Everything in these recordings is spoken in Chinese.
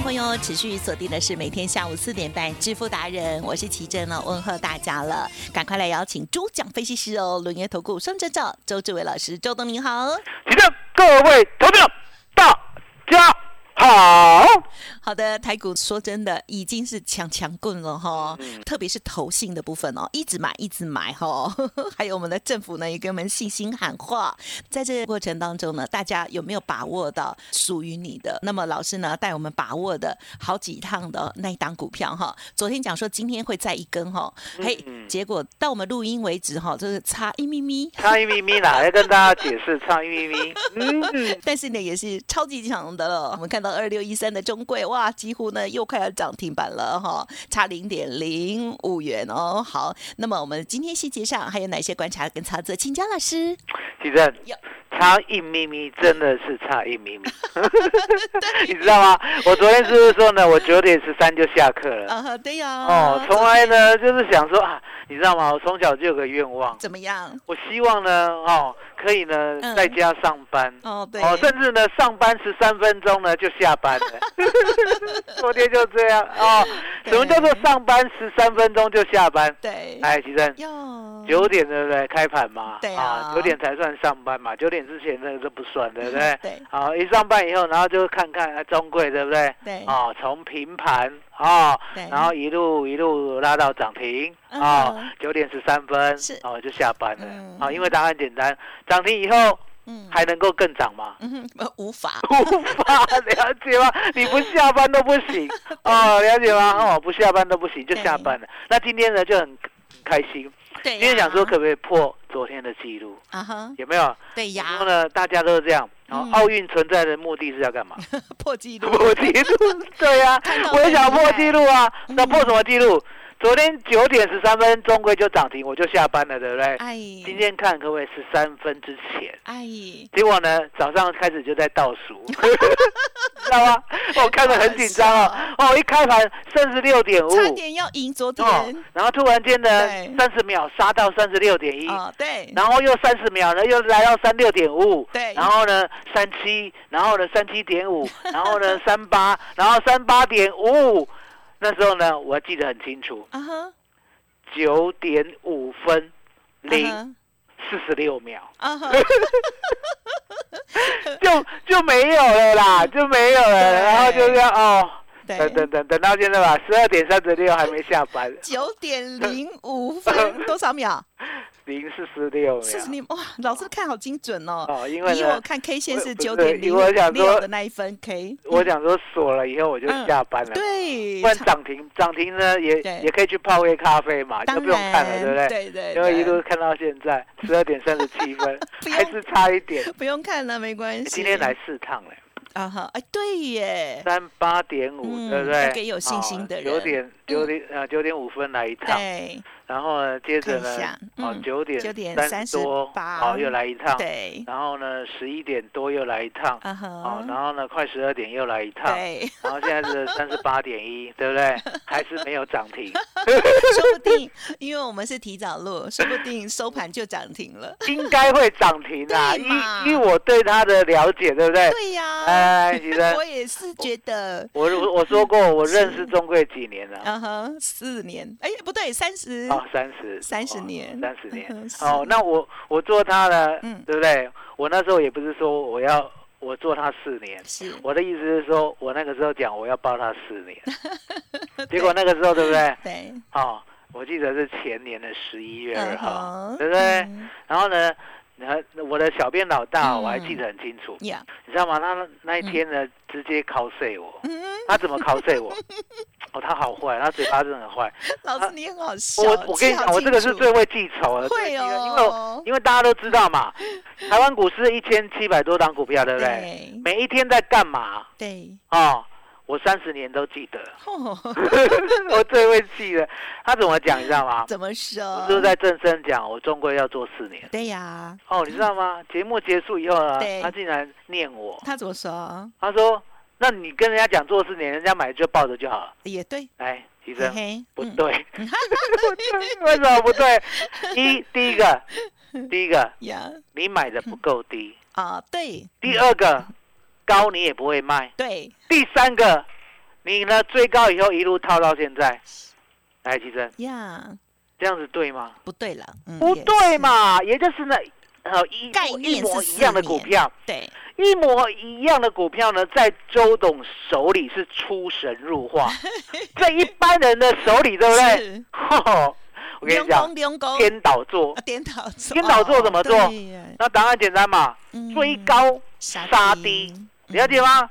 朋友持续锁定的是每天下午四点半《致富达人》，我是奇珍了，问候大家了，赶快来邀请主讲分析师哦，轮月投顾双证照周志伟老师，周董您好。奇珍各位投票，大家好。好的，台股说真的已经是强强棍了哈，特别是投信的部分哦，一直买一直买哈，还有我们的政府呢也给我们信心喊话，在这个过程当中呢，大家有没有把握到属于你的？那么老师呢带我们把握的好几趟的那一档股票哈，昨天讲说今天会再一根哈，嘿，结果到我们录音为止哈，就是差一咪咪。差一咪咪啦，要跟大家解释，差一咪咪。嗯，但是呢，也是超级强的了。我们看到二六一三的中贵，哇，几乎呢又快要涨停板了哈，差零点零五元哦。好，那么我们今天细节上还有哪些观察跟操作？请教老师。其实有差一咪咪真的是差一咪咪，你知道吗？我昨天是不是说呢？我九点十三就下课了。啊，对呀。哦，从来呢就是想说啊，你知道吗？我从小就有个愿望，怎么样？我希望呢，哦，可以呢嗯在家上班。哦，对。哦，甚至呢，上班十三分钟呢就下班了。昨天就这样哦。什么叫做上班十三分钟就下班？对。哎，其实。九点对不对？开盘嘛，对啊九点才算上班嘛，九点之前那个都不算，对不对？对好，一上班以后，然后就看看啊中贵，对不对？对哦，从平盘哦，然后一路一路拉到涨停嗯哦，九点十三分是哦就下班了嗯啊，因为答案简单，涨停以后嗯还能够更涨吗？嗯无法。无法了解吗？你不下班都不行哦，了解吗？哦，不下班都不行，就下班了。那今天呢就很很开心。今天想说可不可以破昨天的记录？啊哈，有没有？对呀然后。呢，大家都是这样。然后嗯奥运存在的目的是要干嘛？破纪录。破纪录，对呀、我也想破很厉害纪录啊。嗯那破什么纪录？昨天九点十三分中规就涨停，我就下班了，对不对？哎。今天看各位十三分之前？哎。结果呢，早上开始就在倒数，知道吗？我看得很紧张哦。哦，一开盘三十六点五，差点要赢昨天。哦，然后突然间呢，三十秒杀到三十六点一，哦，对。然后又三十秒呢，又来到三六点五五，对然后呢三七，然后呢三七点五，然后呢三八，然后三八点五五，那时候呢我还记得很清楚。九点五分零嗯四十六秒。就就没有了啦，就没有了，然后就这样哦，等等等等到现在吧，十二点三十六还没下班，九点零五分 多少秒？零四十六秒。四十六哇！老师看好精准哦。哦，因为我，看 K 线是九点零我想说六的那一分 K。我想说锁了以后我就嗯下班了。对，不然涨停，涨停呢也也可以去泡杯咖啡嘛，就当不用看了，对不对？对对因为一路看到现在十二点三十七分 还是差一点。不用看了，没关系。今天来四趟嘞，啊哈，哎，对耶，三八点五，嗯对不对？要给有信心的人九点九点呃九点五分来一趟，对，然后呢，接着呢哦嗯，九点九点三十多，38哦，又来一趟，对，然后呢，十一点多又来一趟，啊哦，然后呢，快十二点又来一趟，对，然后现在是三十八点一，对不对？还是没有涨停，说不定 因为我们是提早录，说不定收盘就涨停了。应该会涨停啊，对嘛依依我对它的了解，对不对？对呀，来来，其实我也是觉得，我我我说过，我认识中贵几年了？嗯哼，四年，哎，不对，三十，哦，三十，三十年三十年哦，那我我做它呢，嗯对不对？我那时候也不是说我要我做它四年，是，我的意思是说，我那个时候讲我要报它四年，结果那个时候对不对？对，哦，我记得是前年的十一月二嗯号，哼，对不对？嗯然后呢，然后我的小编老大嗯我还记得很清楚，呀，你知道吗？他那那一天呢，直接 cos 我，嗯，他怎么 cos 我？哦，他好坏，他嘴巴真的很坏。老师你很好笑，我我跟你讲，我这个是最会记仇的，会最记得因为我哦，因为大家都知道嘛，台湾股市一千七百多档股票，对不对？对每一天在干嘛？对，哦，我三十年都记得，哦 我最会记得。他怎么讲，你知道吗？怎么说？我就是在正声讲，我终归要做四年。对呀，哦，你知道吗？节目结束以后呢，他竟然念我，他怎么说？他说：“那你跟人家讲做四年，人家买就抱着就好了。也对，”哎，其嘿实嘿，嗯不对，为什么不对？一第一个，第一个，呀，你买的不够低；啊，对第二个，高你也不会卖；对，第三个，你呢追高以后一路套到现在。来，其实呀，这样子对吗？不对了，嗯不对嘛，也就是呢，呃，一概一模一样的股票，对，一模一样的股票呢，在周董手里是出神入化，在一般人的手里，对不对？我跟你讲颠倒做。啊，颠倒做，颠倒做怎么做？那答案简单嘛，嗯。追高杀低，了解？吗？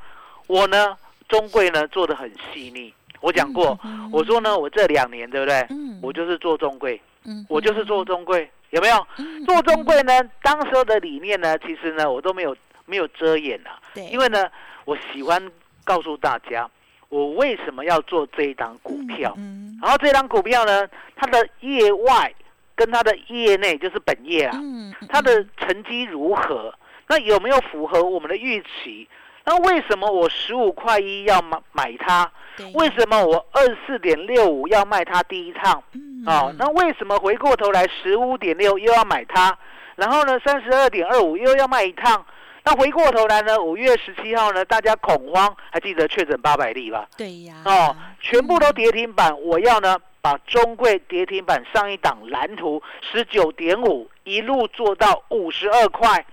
我呢，中贵呢做的很细腻。我讲过，嗯我说呢，我这两年对不对？嗯我就是做中贵，嗯我就是做中贵，有没有？嗯做中贵呢，当时候的理念呢，其实呢，我都没有没有遮掩啊，对，因为呢，我喜欢告诉大家，我为什么要做这一档股票。嗯然后这档股票呢，它的业外跟它的业内就是本业啊，嗯，它的成绩如何？那有没有符合我们的预期？那为什么我十五块一要买买它？对为什么我二十四点六五要卖它第一趟？嗯哦，那为什么回过头来十五点六又要买它？然后呢，三十二点二五又要卖一趟？那回过头来呢，五月十七号呢，大家恐慌，还记得确诊八百例吧？对呀，哦，全部都跌停板，我要呢把中贵跌停板上一档蓝图十九点五一路做到五十二块，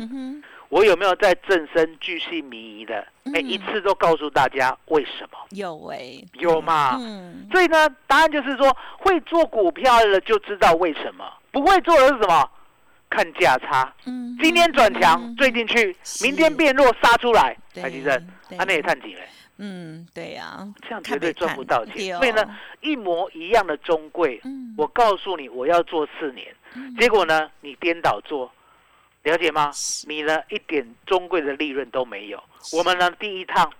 嗯，我有没有在正身巨细靡遗的？每一嗯次都告诉大家为什么？有哎，有嘛？嗯，所以呢，答案就是说，会做股票的就知道为什么，不会做的是什么？看价差。嗯。今天转强嗯。追进去，明天变弱杀出来，对台积电，对。啊，那也探底嘞？嗯，对呀，这样绝对赚不到看钱。所以呢，，一模一样的中贵，嗯，我告诉你我要做四年，嗯。结果呢，你颠倒做，了解吗？你呢一点中贵的利润都没有。我们呢第一趟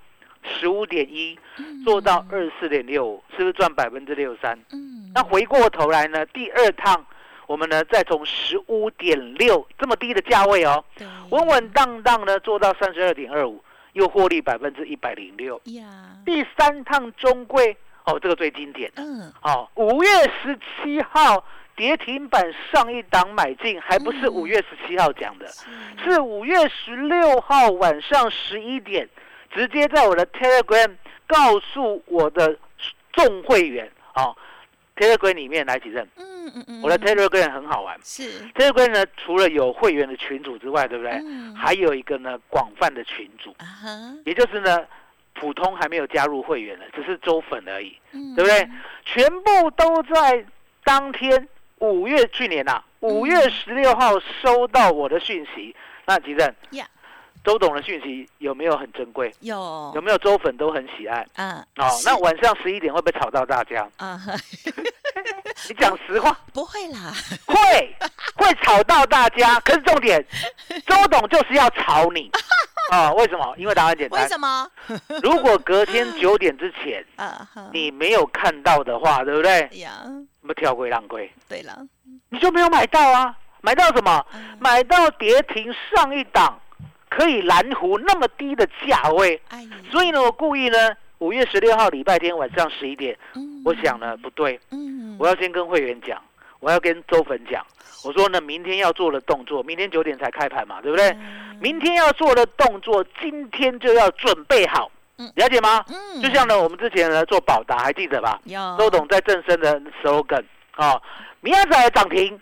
十五点一做到二十四点六五，是不是赚百分之六三？嗯，那回过头来呢，第二趟我们呢再从十五点六这么低的价位哦，对稳稳当当呢做到三十二点二五，又获利百分之一百零六。呀，第三趟中贵哦，这个最经典。嗯，哦，五月十七号跌停板上一档买进，还不是嗯。五月十七号讲的，是。是五月十六号晚上十一点，直接在我的 Telegram 告诉我的众会员哦，Telegram 里面来几阵，嗯嗯嗯，我的 Telegram 很好玩。是，，Telegram 呢除了有会员的群组之外，对不对？嗯。还有一个呢广泛的群组，啊哈，也就是呢普通还没有加入会员的，只是周粉而已。嗯。对不对？全部都在当天五月去年呐、五月十六号收到我的讯息。那吉正呀，周董的讯息有没有很珍贵？有有没有周粉都很喜爱？嗯哦，那晚上十一点会不会吵到大家？啊，你讲实话，不会啦，会会吵到大家。可是重点，周董就是要吵你啊、为什么？因为答案简单，为什么？如果隔天九点之前你没有看到的话，对不对？呀，不跳归让归，对了，你就没有买到啊？买到什么？嗯。买到跌停上一档可以蓝湖那么低的价位，哎，所以呢，我故意呢，五月十六号礼拜天晚上十一点，嗯。我想呢不对，嗯，我要先跟会员讲，我要跟周粉讲，我说呢，明天要做的动作，明天九点才开盘嘛，对不对？嗯。明天要做的动作，今天就要准备好。嗯，了解吗？嗯就像呢，我们之前呢做宝达，还记得吧？有周董在正声的 slogan 哦，明仔载涨停，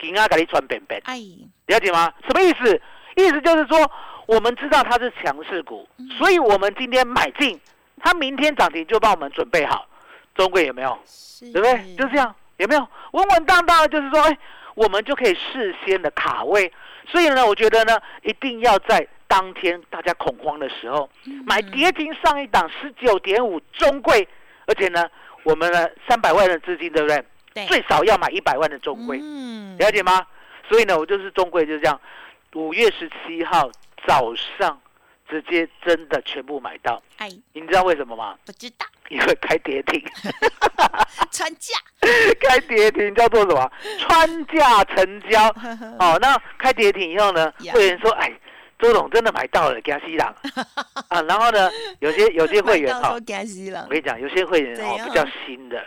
今仔给你穿扁扁，哎，了解吗？什么意思？意思就是说，我们知道它是强势股，嗯所以我们今天买进，它明天涨停就帮我们准备好。中贵有没有？是对不对？就这样，有没有？稳稳当当的，就是说，哎，我们就可以事先的卡位。所以呢，我觉得呢，一定要在当天大家恐慌的时候，嗯买跌停上一档十九点五中贵，而且呢，我们呢三百万的资金，对不对？对最少要买一百万的中贵，嗯了解吗？所以呢，我就是中贵就是这样，五月十七号早上直接真的全部买到，哎，你知道为什么吗？不知道因为开跌停。穿价，开跌停叫做什么？穿价成交。哦，那开跌停以后呢呀，会员说：“哎，周董真的买到了，给他吸朗啊。”然后呢，有些有些会员 哈我，跟你讲，有些会员哦比较新的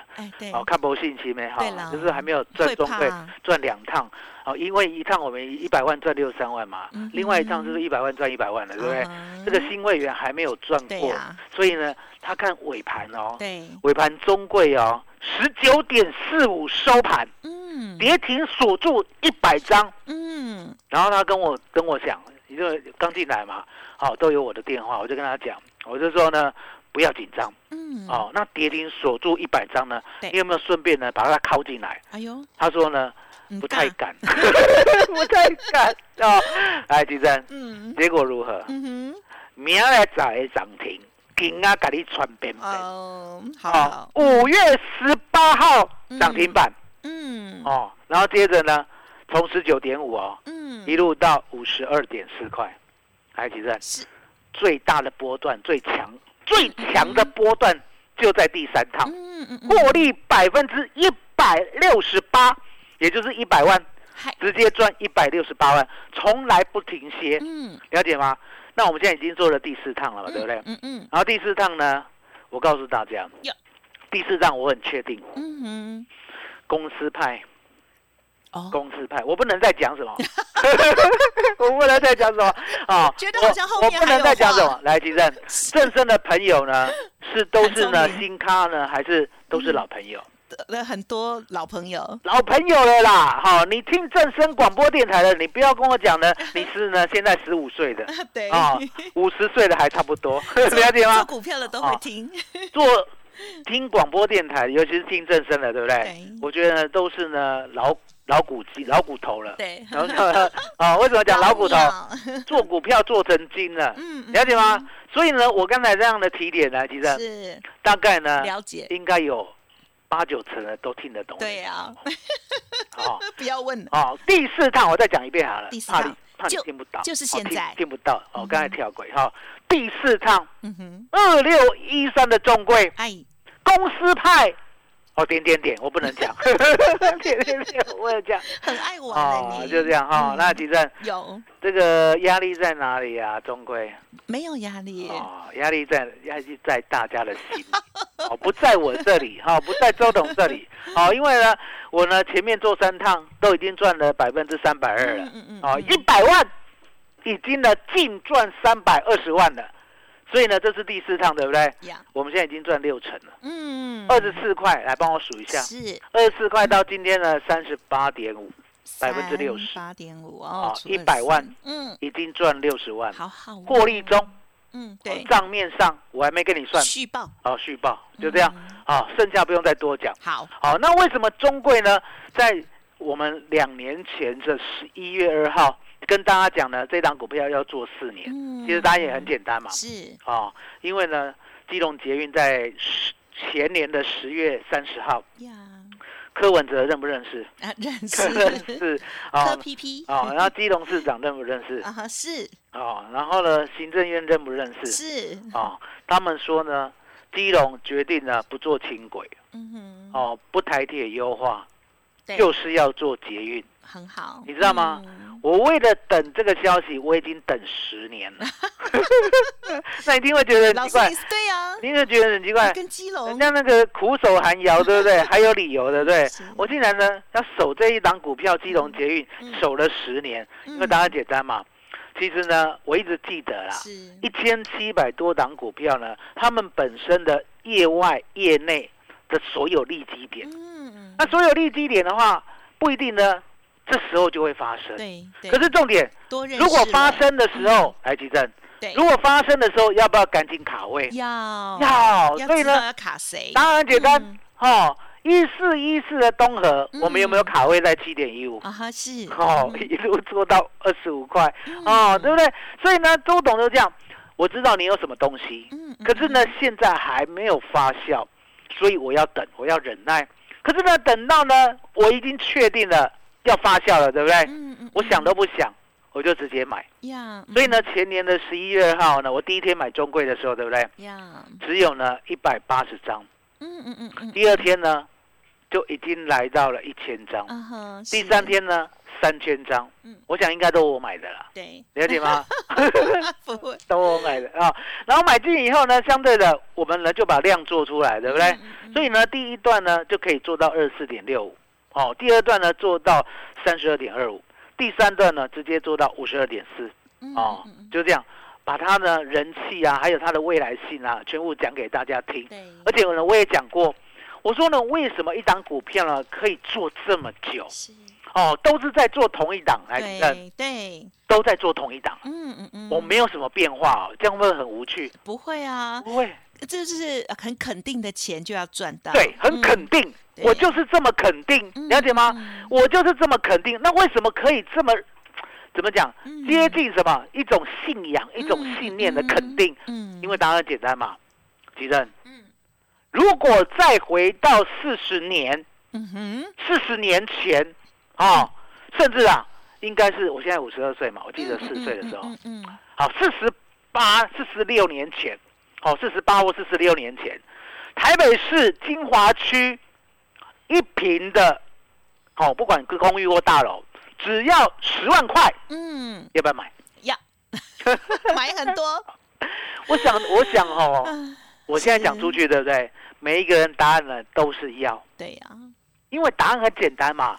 哦，看不信息没哈，就是还没有赚会中会怕。赚两趟。哦，因为一趟我们一百万赚六三万嘛嗯，另外一趟就是一百万赚一百万了，对不对？啊这个新会员还没有赚过所以呢，他看尾盘哦，对，尾盘中贵哦，十九点四五收盘。嗯，跌停锁住一百张，嗯，然后他跟我跟我讲，因为刚进来嘛，好、都有我的电话，我就跟他讲，我就说呢，不要紧张，嗯，哦，那跌停锁住一百张呢，你有没有顺便呢把它拷进来？哎呦，他说呢，嗯不太，敢，不太敢 哦。哎，吉珍，嗯结果如何？嗯明仔早的涨停，今啊给你穿边边，哦好，，五月十八号涨停板、嗯，哦，然后接着呢，从十九点五哦，嗯，一路到五十二点四块，还几站？是，最大的波段，最强最强的波段就在第三趟，嗯嗯嗯，获利百分之一百六十八，也就是一百万，直接赚一百六十八万，从来不停歇，嗯，了解吗？那我们现在已经做了第四趟了嘛，对不对？嗯嗯。然后第四趟呢，我告诉大家，第四趟我很确定，嗯嗯，公司派，哦，公司派，我不能再讲什么，我不能再讲什么。啊！觉得好像后面我我不能再讲什么。来，金正，正生的朋友呢，是都是呢新咖呢，还是都是老朋友？呃很多老朋友，老朋友了啦，好，你听正声广播电台的，你不要跟我讲呢，你是呢现在十五岁的。对，啊，五十岁的还差不多，了解做吗？股票的都会哦听，做听广播电台，尤其是听正声的，对不对？对。我觉得呢都是呢老老骨鸡、老骨头了。对，然后呢，啊，为什么讲老骨头？做股票做成精了，了解吗？？所以呢，我刚才这样的提点呢，其实是。大概呢，了解，应该有八九成的都听得懂。对呀，好，不要问了，哦，第四趟我再讲一遍好了，第四趟怕你怕你就听不到，就是现在。听不到。哦，嗯刚才跳轨哈，第四趟。嗯哼，二六一三的中贵哎，公司派，哦，点点点，我不能讲，点点点，我也讲，很爱玩哦就这样哈。嗯那其实有。这个压力在哪里啊？中归没有压力？哦，压力在压力在大家的心里，哦，不在我这里，哈、不在周董这里，哦，因为呢，我呢前面做三趟都已经赚了百分之三百二了，嗯嗯哦，一百万已经呢净赚三百二十万了，所以呢这是第四趟，对不对？呀，我们现在已经赚六成了，嗯，二十四块，来帮我数一下，是。二十四块到今天呢三十八点五百分之六十。八点五哦哦，百万嗯，已经赚六十万，好好哦。获利中，嗯，对，账面上我还没跟你算，续报。好续报，就这样，嗯。好，剩下不用再多讲。好，好，那为什么中贵呢？在我们两年前的十一月二号跟大家讲呢，这档股票要做四年，嗯。其实答案也很简单嘛，是。哦，因为呢，基隆捷运在十前年的十月三十号，呀，柯文哲认不认识？啊，认识。认识识柯 哦 PP 哦，然后基隆市长认不认识？啊是。哦，然后呢，行政院认不认识？是，哦，他们说呢，基隆决定呢不做轻轨。嗯哼，哦，不台铁优化，对，就是要做捷运。很好，你知道吗嗯？我为了等这个消息，我已经等十年了。那一定会觉得很奇怪对呀，你会觉得很奇怪。跟基隆人家那个苦守寒窑，对不对？还有理由，对不对？我竟然呢要守这一档股票，基隆捷运嗯守了十年，因为嗯答案简单嘛。其实呢，我一直记得啦，一千七百多档股票呢，他们本身的业外业内的所有利基点，嗯，那所有利基点的话，不一定呢，这时候就会发生。对对，可是重点，如果发生的时候，来吉正，对。如果发生的时候，要不要赶紧卡位？要。要，要所以呢，要卡谁，当然简单嗯，哦，一四一四的东河，我们有没有嗯卡位在七点一五？啊哈是。哦，嗯。一路做到二十五块，嗯。哦，对不对？所以呢，周董就这样，我知道你有什么东西，可是呢，现在还没有发酵，所以我要等，我要忍耐。可是呢，等到呢，我已经确定了要发酵了，对不对？嗯嗯，我想都不想，我就直接买。呀，所以呢，前年的十一月二号呢，我第一天买中贵的时候，对不对？呀，只有呢一百八十张，嗯嗯嗯嗯，第二天呢就已经来到了一千张，第三天呢三千张。嗯，我想应该都我买的啦，对，了解吗？不会，都我买的啊。然后买进以后呢，相对的我们呢就把量做出来，对不对？嗯？嗯所以呢，第一段呢就可以做到二十四点六五，哦，第二段呢做到三十二点二五，第三段呢直接做到五十二点四，嗯哦。就这样，把它的人气啊，还有它的未来性啊，全部讲给大家听。对，而且呢，我也讲过，我说呢，为什么一档股票呢可以做这么久？是，哦，都是在做同一档，来，呃，对对，都在做同一档，嗯嗯嗯，我没有什么变化哦，这样会很无趣？不会啊，不会，这就是很肯定的钱就要赚到，对，很肯定，对我就是这么肯定，嗯了解吗？嗯我就是这么肯定。那为什么可以这么怎么讲？嗯接近什么？一种信仰，一种信念的肯定。嗯，因为答案简单嘛，吉正。嗯如果再回到四十年，嗯哼，四十年前，啊、甚至啊，应该是我现在五十二岁嘛，我记得四岁的时候，嗯嗯嗯。好，四十八、四十六年前，哦，四十八或四十六年前，台北市金华区一平的，哦，不管是公寓或大楼，只要十万块，嗯，要不要买？要。买很多，我想，我想哦，嗯我现在讲出去，对不对？每一个人答案呢都是要，对呀，因为答案很简单嘛。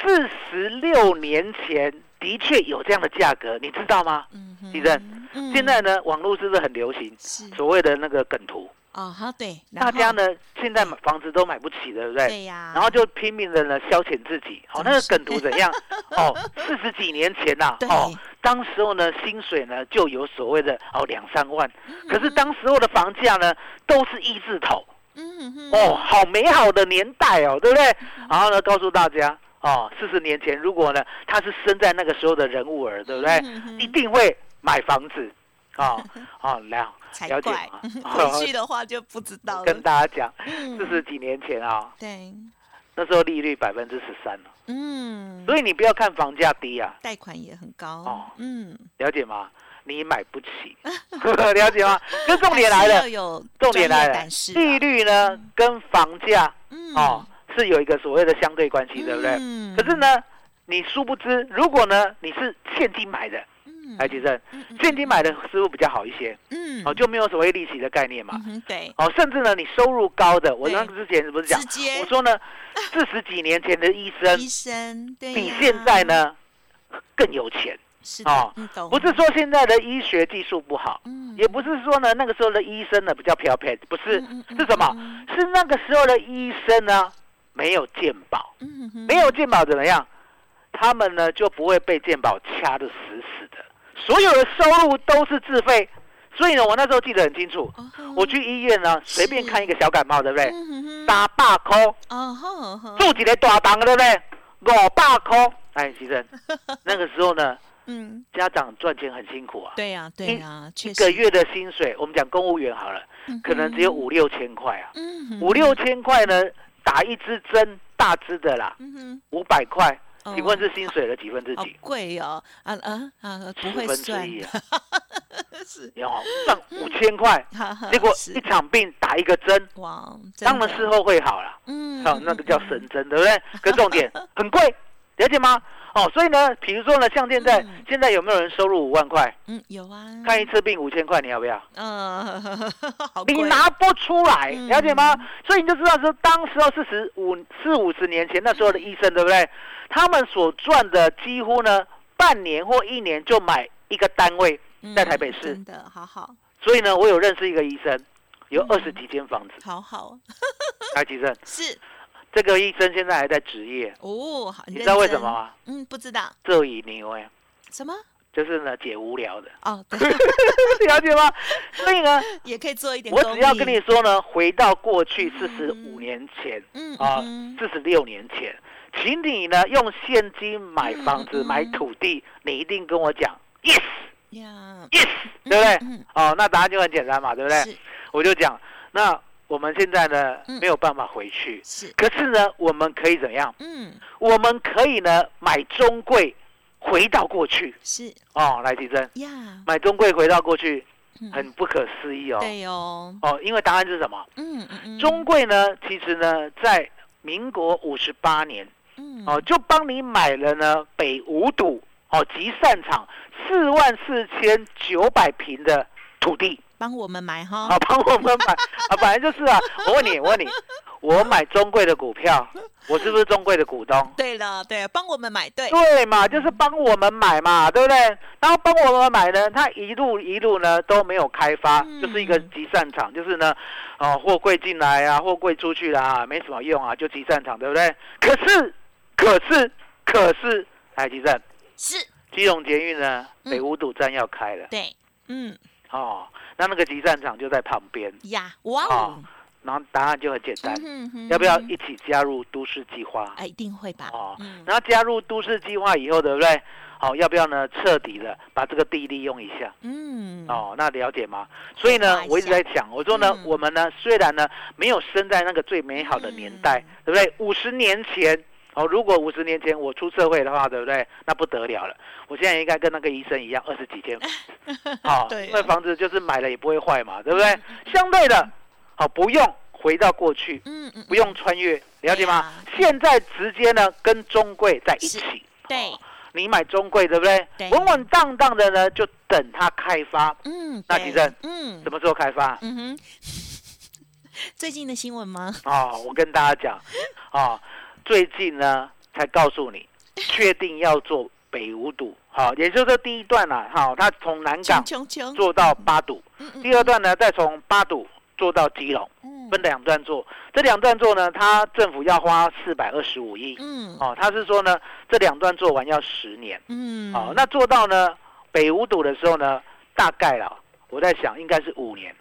四十六年前的确有这样的价格，你知道吗？嗯哼，地震嗯现在呢，网络是不是很流行是所谓的那个梗图？哦，好对，大家呢现在买房子都买不起，对不对？对呀，然后就拼命的呢消遣自己。好、那个梗图怎样？哦，四十几年前呐、对哦，当时候呢薪水呢就有所谓的哦两三万，嗯可是当时候的房价呢都是一字头。嗯哼，哦，好美好的年代哦，对不对？然后呢，告诉大家哦，四十年前，如果呢他是生在那个时候的人物儿，对不对？一定会买房子，哦 哦，了才了解怪吗？回去的话就不知道了，跟大家讲，嗯。四十几年前啊、对，那时候利率百分之十三。了，嗯，所以你不要看房价低啊，贷款也很高哦，嗯，了解吗？你买不起，了解吗？可重点来了重点来了利率呢跟房价嗯。哦是有一个所谓的相对关系，对不对？嗯可是呢，你殊不知，如果呢你是现金买的，嗯。来，吉正，嗯嗯现金买的似乎比较好一些，嗯。哦，就没有所谓利息的概念嘛。嗯。对，哦，甚至呢，你收入高的，我之前是不是讲？我说呢，四十几年前的医生医生比现在呢更有钱，是哦不是说现在的医学技术不好，嗯也不是说呢那个时候的医生呢比较漂配，不是嗯嗯，嗯是什么？嗯是那个时候的医生呢没有健保，没有健保怎么样？他们呢就不会被健保掐得死死的，所有的收入都是自费。所以呢，我那时候记得很清楚，我去医院呢随便看一个小感冒，对不对？嗯哼哼三百块住几个大档，对不对？五百块，哎，其实那个时候呢，嗯，家长赚钱很辛苦啊，对呀对呀，一个月的薪水，我们讲公务员好了，可能只有五六千块啊，嗯哼。五六千块呢，打一支针，大支的啦，嗯哼。五百块，哦。请问是薪水的几分之好几？贵哦，啊啊啊，不十分之会算，一啊，是，有赚五千块，结果一场病打一个针，哇，当然事后会好了。嗯好，那个叫神针，对不对？可重点 很贵，了解吗？哦，所以呢，比如说呢，像现在嗯。现在有没有人收入五万块，嗯有啊，看一次病五千块，你要不要？嗯，你拿不出来，嗯。了解吗？所以你就知道说，当时候四十五四五十年前那时候的医生，对不对？他们所赚的几乎呢，半年或一年就买一个单位，在台北市。嗯真的好好。所以呢，我有认识一个医生，有嗯。二十几间房子，好好。台积镇。是这个医生现在还在执业，哦，好，你知道为什么？吗？嗯，不知道。这以牛哎，什么？就是呢解无聊的，哦，对，了解吗？所以呢，也可以做一点我只要跟你说呢，回到过去四十嗯五年前嗯啊嗯，四十六年前，请你呢用现金买房子、买土地，你一定跟我讲 yes 呀，yes，对不对？嗯哦，那答案就很简单嘛，对不对？我就讲，那我们现在呢嗯。没有办法回去，是，可是呢，我们可以怎样？嗯。我们可以呢买中贵，回到过去。是。哦。来，提升，呀，买中贵回到过去，嗯。很不可思议哦。对哦，哦，因为答案是什么？嗯嗯嗯，中贵呢，其实呢，在民国五十八年嗯。哦，就帮你买了呢北五堵哦集散场四万四千九百平的土地，帮我们买哈。好，帮我们买。啊，本来就是啊。我问你，我问你，我买中贵的股票，我是不是中贵的股东？对了，对，帮我们买对，对嘛，就是帮我们买嘛，对不对？然后帮我们买呢，它一路一路呢都没有开发，嗯。就是一个集散场，就是呢，哦，货柜进来啊，货柜出去啦，没什么用啊，就集散场，对不对？可是，可是，可是，台积站是，基隆捷运呢，嗯。北五堵站要开了、对，嗯。哦，那那个集散场就在旁边，呀，哇哦哦，然后答案就很简单，嗯哼要不要一起加入都市计划？哎，一定会吧哦，嗯，然后加入都市计划以后，对不对？好、要不要呢？彻底的把这个地利用一下。嗯，哦，那了解吗？所以呢我一直在讲，我说呢，嗯我们呢虽然呢没有生在那个最美好的年代，嗯对不对？五十年前，哦，如果五十年前我出社会的话，对不对？那不得了了，我现在应该跟那个医生一样，二十几间房子，好、对啊因为房子就是买了也不会坏嘛，对不对？相对的，好、不用回到过去，嗯嗯，不用穿越，了解吗？啊现在直接呢跟中贵在一起。对哦，你买中贵对不对？对稳稳当当的呢，就等它开发。嗯，那地震嗯什么时候开发？嗯哼，最近的新闻吗？哦，我跟大家讲，哦，最近呢才告诉你，确定要做北五堵，好、也就是说第一段啊，好、它从南港做到八堵，第二段呢再从八堵做到基隆，嗯。分两段做。这两段做呢，它政府要花四百二十五亿。嗯。哦，他是说呢，这两段做完要十年。嗯，哦、那做到呢北五堵的时候呢，大概啦，我在想应该是五年，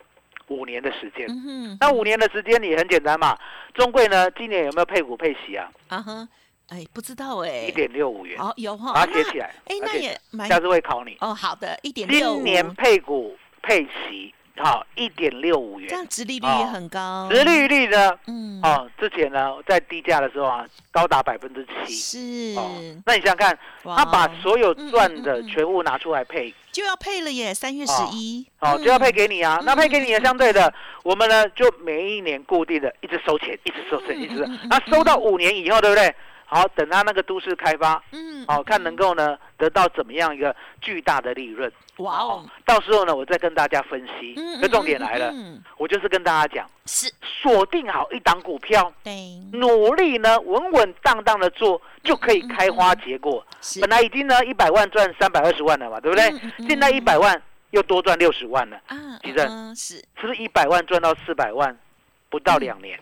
五年的时间。嗯，那五年的时间也很简单嘛，中贵呢今年有没有配股配息啊？啊哈，哎，不知道哎，一点六五元，哦有哈，把它写起来。哎，那也蛮下次会考你。哦好的，一点六今年配股配息，好，一点六五元。这样殖利率也很高，殖利率呢？嗯哦，之前呢在低价的时候啊，高达百分之七。是，哦，那你想想看，他把所有赚的全部拿出来配，就要配了耶，三月十一哦，就要配给你啊。嗯那配给你也相对的，我们呢就每一年固定的一直收钱，一直收钱，一直。那收到五年以后，对不对？好，等他那个都市开发，嗯，好看能够呢得到怎么样一个巨大的利润。哇哦，到时候呢，我再跟大家分析。嗯这重点来了，嗯，嗯我就是跟大家讲，是。锁定好一档股票，对，努力呢稳稳当当的做，就可以开花结果。是。本来已经呢一百万赚三百二十万了嘛，对不对？嗯嗯？嗯现在一百万又多赚六十万了，啊，其实嗯是，是不是一百万赚到四百万，不到两年，哎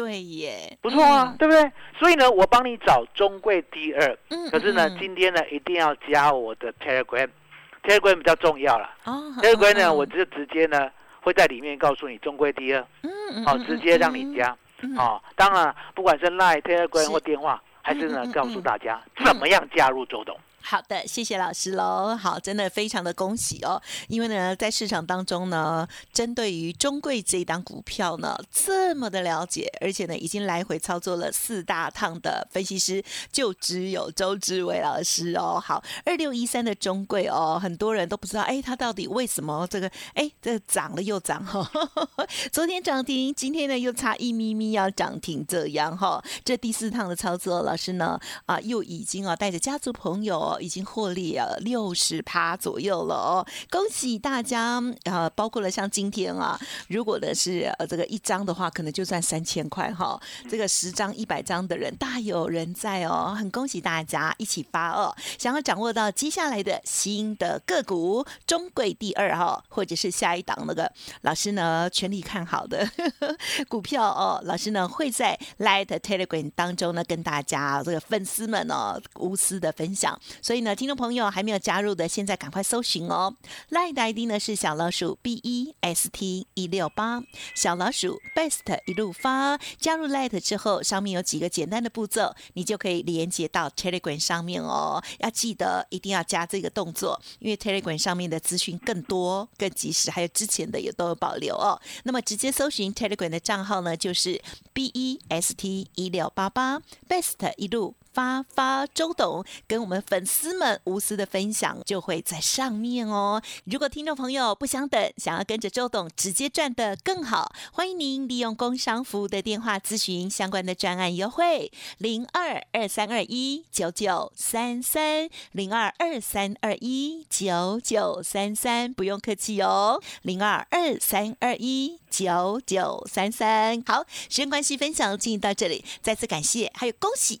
对耶，不错啊嗯，对不对？所以呢，我帮你找中贵第二，嗯，可是呢嗯，今天呢一定要加我的 Telegram，Telegram 比较重要了。哦 Telegram 呢，嗯我就直接呢会在里面告诉你中贵第二，嗯嗯哦，嗯直接让你加。嗯哦，当然，不管是 Line、Telegram 或电话，还是呢告诉大家怎么样加入周董。好的，谢谢老师喽。好，真的非常的恭喜哦，因为呢，在市场当中呢，针对于中贵这一档股票呢，这么的了解，而且呢，已经来回操作了四大趟的分析师，就只有周志伟老师哦。好，二六一三的中贵哦，很多人都不知道，哎，它到底为什么这个，哎，这涨了又涨哈、昨天涨停，今天呢又差一咪咪要涨停，这样哈、这第四趟的操作，老师呢啊又已经啊带着家族朋友已经获利了六十趴左右了哦，恭喜大家！呃，包括了像今天啊，如果呢是呃这个一张的话，可能就赚三千块哈，这个十张、一百张的人大有人在哦，很恭喜大家一起发哦！想要掌握到接下来的新的个股，中贵第二哈，或者是下一档那个老师呢全力看好的 股票哦，老师呢会在 Light Telegram 当中呢跟大家这个粉丝们哦无私的分享。所以呢，听众朋友还没有加入的，现在赶快搜寻哦。Line 的 ID 呢是小老鼠 B E S T 一六八，小老鼠 Best 一路发。加入 Light 之后，上面有几个简单的步骤，你就可以连接到 Telegram 上面哦。要记得一定要加这个动作，因为 Telegram 上面的资讯更多、更及时，还有之前的也都有保留哦。那么直接搜寻 Telegram 的账号呢，就是 B E S T 一六八八 Best 一路。发发周董跟我们粉丝们无私的分享就会在上面哦。如果听众朋友不想等，想要跟着周董直接赚得更好，欢迎您利用工商服务的电话咨询相关的专案优惠，零二二三二一九九三三零二二三二一九九三三，不用客气哦，零二二三二一九九三三。好，时间关系，分享进行到这里，再次感谢，还有恭喜。